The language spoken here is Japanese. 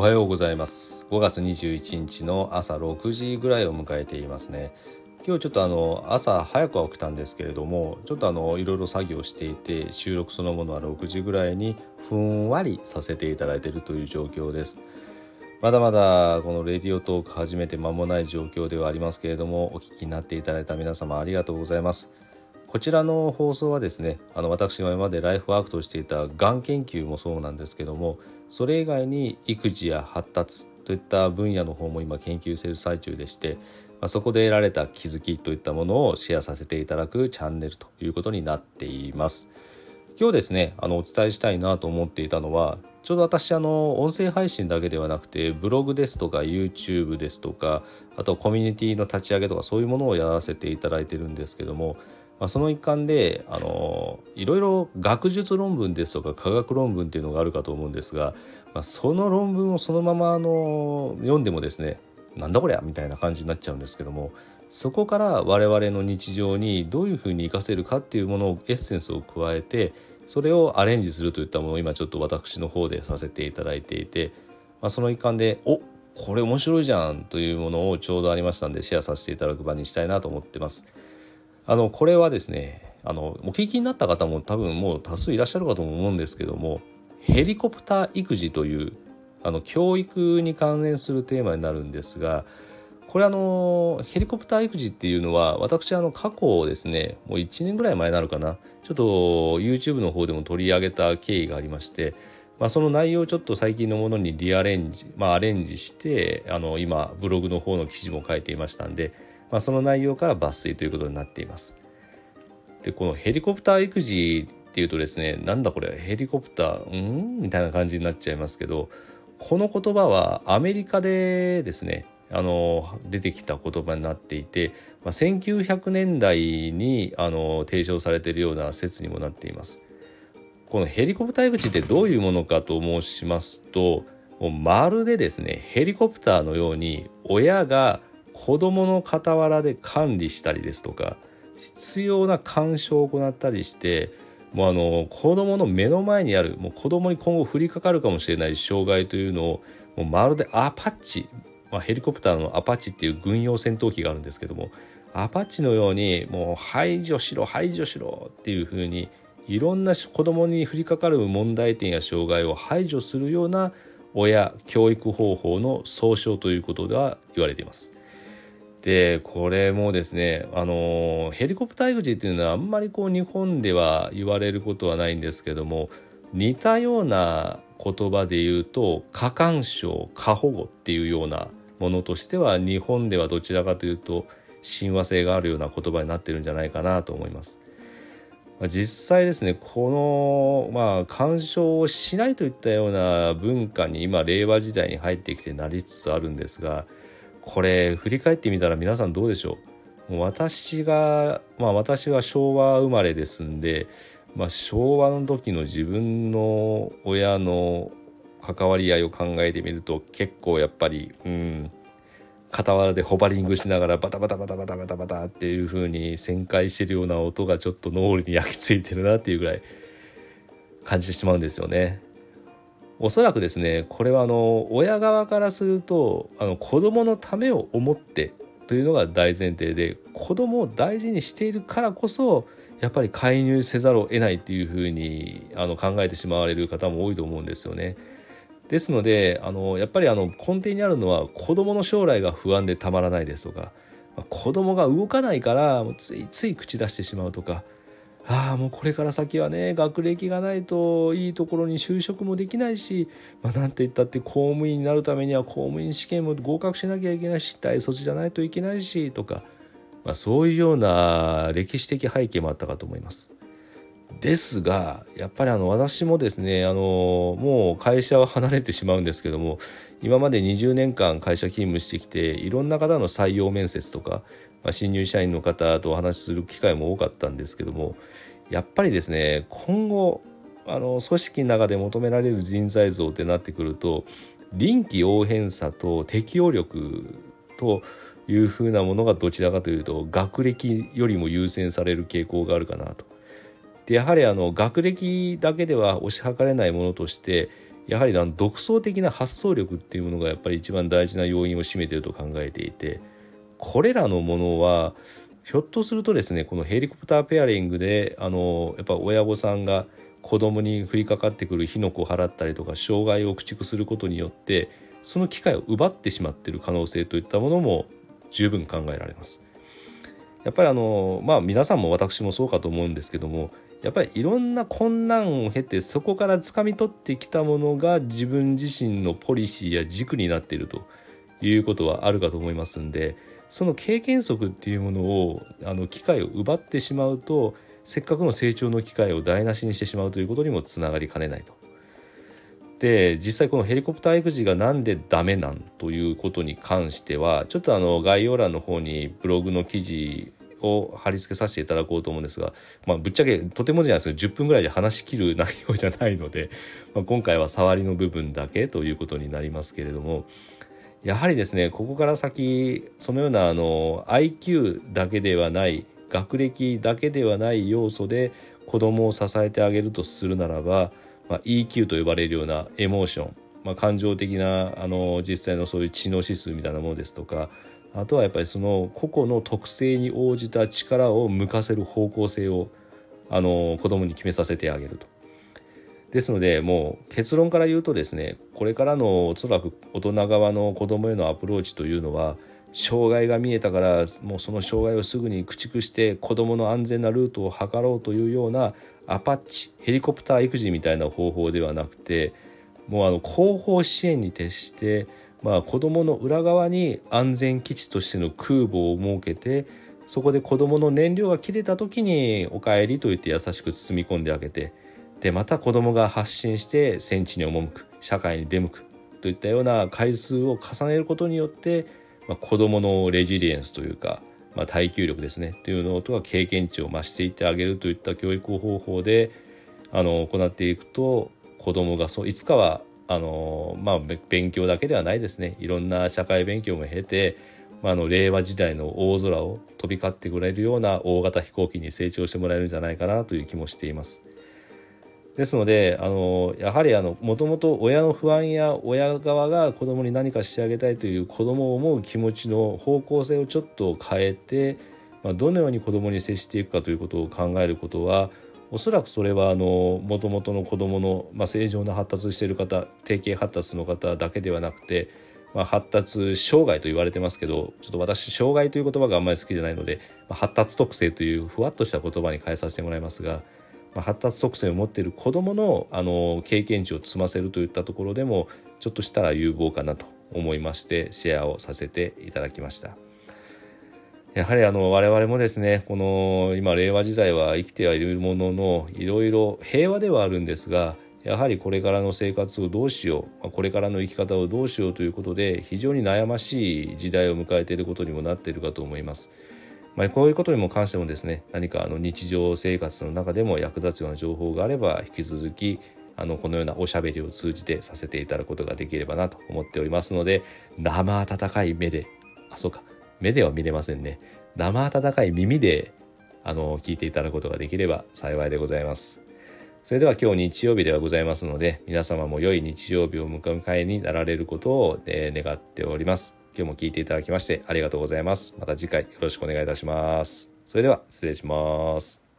おはようございます。5月21日の朝6時ぐらいを迎えていますね。今日ちょっとあの朝早くは起きたんですけれどもちょっとあのいろいろ作業していて収録そのものは6時ぐらいにふんわりさせていただいているという状況です。まだまだこのレディオトーク始めて間もない状況ではありますけれどもお聞きになっていただいた皆様ありがとうございます。こちらの放送はですねあの私が今までライフワークとしていたがん研究もそうなんですけどもそれ以外に育児や発達といった分野の方も今研究している最中でしてまあ、そこで得られた気づきといったものをシェアさせていただくチャンネルということになっています。今日ですねあのお伝えしたいなと思っていたのはちょうど私あの音声配信だけではなくてブログですとか YouTube ですとかあとコミュニティの立ち上げとかそういうものをやらせていただいてるんですけども、まあ、その一環であのいろいろ学術論文ですとか科学論文っていうのがあるかと思うんですが、まあ、その論文をそのままあの読んでもですねなんだこりゃみたいな感じになっちゃうんですけどもそこから我々の日常にどういうふうに活かせるかっていうものをエッセンスを加えてそれをアレンジするといったものを今ちょっと私の方でさせていただいていて、まあ、その一環でおこれ面白いじゃんというものをちょうどありましたんでシェアさせていただく場にしたいなと思ってます。あのこれはですねあのお聞きになった方も多分もう多数いらっしゃるかと思うんですけどもヘリコプター育児というあの教育に関連するテーマになるんですがこれあのヘリコプター育児っていうのは私あの過去ですねもう1年ぐらい前になるかなちょっと YouTube の方でも取り上げた経緯がありまして、まあ、その内容をちょっと最近のものにリアレンジ、まあ、アレンジしてあの今ブログの方の記事も書いていましたんで、まあ、その内容から抜粋ということになっています。でこのヘリコプター育児っていうとですねなんだこれヘリコプターうん？みたいな感じになっちゃいますけどこの言葉はアメリカでですねあの出てきた言葉になっていて、まあ、1900年代にあの提唱されているような説にもなっています。このヘリコプター口ってどういうものかと申しますとまるでですねヘリコプターのように親が子供の傍らで管理したりですとか必要な干渉を行ったりしてもうあの子供の目の前にあるもう子供に今後降りかかるかもしれない障害というのをもうまるでアパッチ、まあ、ヘリコプターのアパッチっていう軍用戦闘機があるんですけどもアパッチのようにもう排除しろ排除しろっていうふうにいろんな子供に降りかかる問題点や障害を排除するような親教育方法の総称ということが言われています。でこれもですねあのヘリコプター育児っていうのはあんまりこう日本では言われることはないんですけども似たような言葉で言うと過干渉過保護っていうようなものとしては日本ではどちらかというと親和性があるような言葉になってるんじゃないかなと思います。実際ですねこのまあ干渉をしないといったような文化に今令和時代に入ってきてなりつつあるんですがこれ振り返ってみたら皆さんどうでしょうもう私がまあ私は昭和生まれですんで、まあ、昭和の時の自分の親の関わり合いを考えてみると結構やっぱりうん傍らでホバリングしながらバタバタバタバタバタバタっていう風に旋回してるような音がちょっと脳裏に焼き付いてるなっていうぐらい感じてしまうんですよね。おそらくですねこれはあの親側からするとあの子供のためを思ってというのが大前提で子供を大事にしているからこそやっぱり介入せざるを得ないっていうふうにあの考えてしまわれる方も多いと思うんですよね。ですのであのやっぱりあの根底にあるのは子供の将来が不安でたまらないですとか子供が動かないからついつい口出してしまうとかああもうこれから先はね学歴がないといいところに就職もできないし、まあ、なんて言ったって公務員になるためには公務員試験も合格しなきゃいけないし大卒じゃないといけないしとか、まあ、そういうような歴史的背景もあったかと思います。ですがやっぱりあの私もですねあのもう会社は離れてしまうんですけども今まで20年間会社勤務してきていろんな方の採用面接とか、まあ、新入社員の方とお話しする機会も多かったんですけどもやっぱりですね今後あの組織の中で求められる人材像ってなってくると臨機応変さと適応力というふうなものがどちらかというと学歴よりも優先される傾向があるかなと。でやはりあの学歴だけでは推し量れないものとしてやはりあの独創的な発想力っていうものがやっぱり一番大事な要因を占めていると考えていてこれらのものはひょっとするとですねこのヘリコプターペアリングであのやっぱ親御さんが子供に降りかかってくる火の粉を払ったりとか障害を駆逐することによってその機会を奪ってしまっている可能性といったものも十分考えられます。やっぱりあのまあ皆さんも私もそうかと思うんですけどもやっぱりいろんな困難を経てそこから掴み取ってきたものが自分自身のポリシーや軸になっているということはあるかと思いますんでその経験則っていうものをあの機会を奪ってしまうとせっかくの成長の機会を台無しにしてしまうということにもつながりかねないと。で実際このヘリコプター育児がなんでダメなんということに関してはちょっとあの概要欄の方にブログの記事を貼り付けさせていただこうと思うんですが、まあ、ぶっちゃけとてもじゃないですけど10分ぐらいで話しきる内容じゃないので、まあ、今回は触りの部分だけということになりますけれどもやはりですねここから先そのようなあの IQ だけではない学歴だけではない要素で子供を支えてあげるとするならば、まあ、EQ と呼ばれるようなエモーション、まあ、感情的なあの実際のそういう知能指数みたいなものですとかあとはやっぱりその個々の特性に応じた力を向かせる方向性をあの子供に決めさせてあげると。ですのでもう結論から言うとですねこれからのおそらく大人側の子供へのアプローチというのは障害が見えたからもうその障害をすぐに駆逐して子どもの安全なルートを図ろうというようなアパッチヘリコプター育児みたいな方法ではなくてもうあの後方支援に徹して、まあ、子どもの裏側に安全基地としての空母を設けてそこで子どもの燃料が切れた時に「おかえり」と言って優しく包み込んであげてでまた子どもが発信して戦地に赴く社会に出向くといったような回数を重ねることによってまあ、子どものレジリエンスというか、まあ、耐久力ですねというのとは経験値を増していってあげるといった教育方法であの行っていくと子どもがそういつかはあの、まあ、勉強だけではないですねいろんな社会勉強も経て、まあ、あの令和時代の大空を飛び交ってくれるような大型飛行機に成長してもらえるんじゃないかなという気もしています。ですのであのやはりもともと親の不安や親側が子供に何かしてあげたいという子供を思う気持ちの方向性をちょっと変えて、まあ、どのように子供に接していくかということを考えることはおそらくそれはもともとの子どもの、まあ、正常な発達している方定型発達の方だけではなくて、まあ、発達障害と言われてますけどちょっと私障害という言葉があんまり好きじゃないので、まあ、発達特性というふわっとした言葉に変えさせてもらいますが。まあ、発達特性を持っている子どものあの経験値を積ませるといったところでもちょっとしたら有望かなと思いましてシェアをさせていただきました。やはりあの我々もですねこの今令和時代は生きてはいるもののいろいろ平和ではあるんですがやはりこれからの生活をどうしようこれからの生き方をどうしようということで非常に悩ましい時代を迎えていることにもなっているかと思います。まあ、こういうことにも関してもですね何かあの日常生活の中でも役立つような情報があれば引き続きあのこのようなおしゃべりを通じてさせていただくことができればなと思っておりますので生温かい目であそうか目では見れませんね。生温かい耳であの聞いていただくことができれば幸いでございます。それでは今日日曜日ではございますので皆様も良い日曜日を迎えになられることを、え願っております。今日も聞いていただきましてありがとうございます。また次回よろしくお願いいたします。それでは失礼します。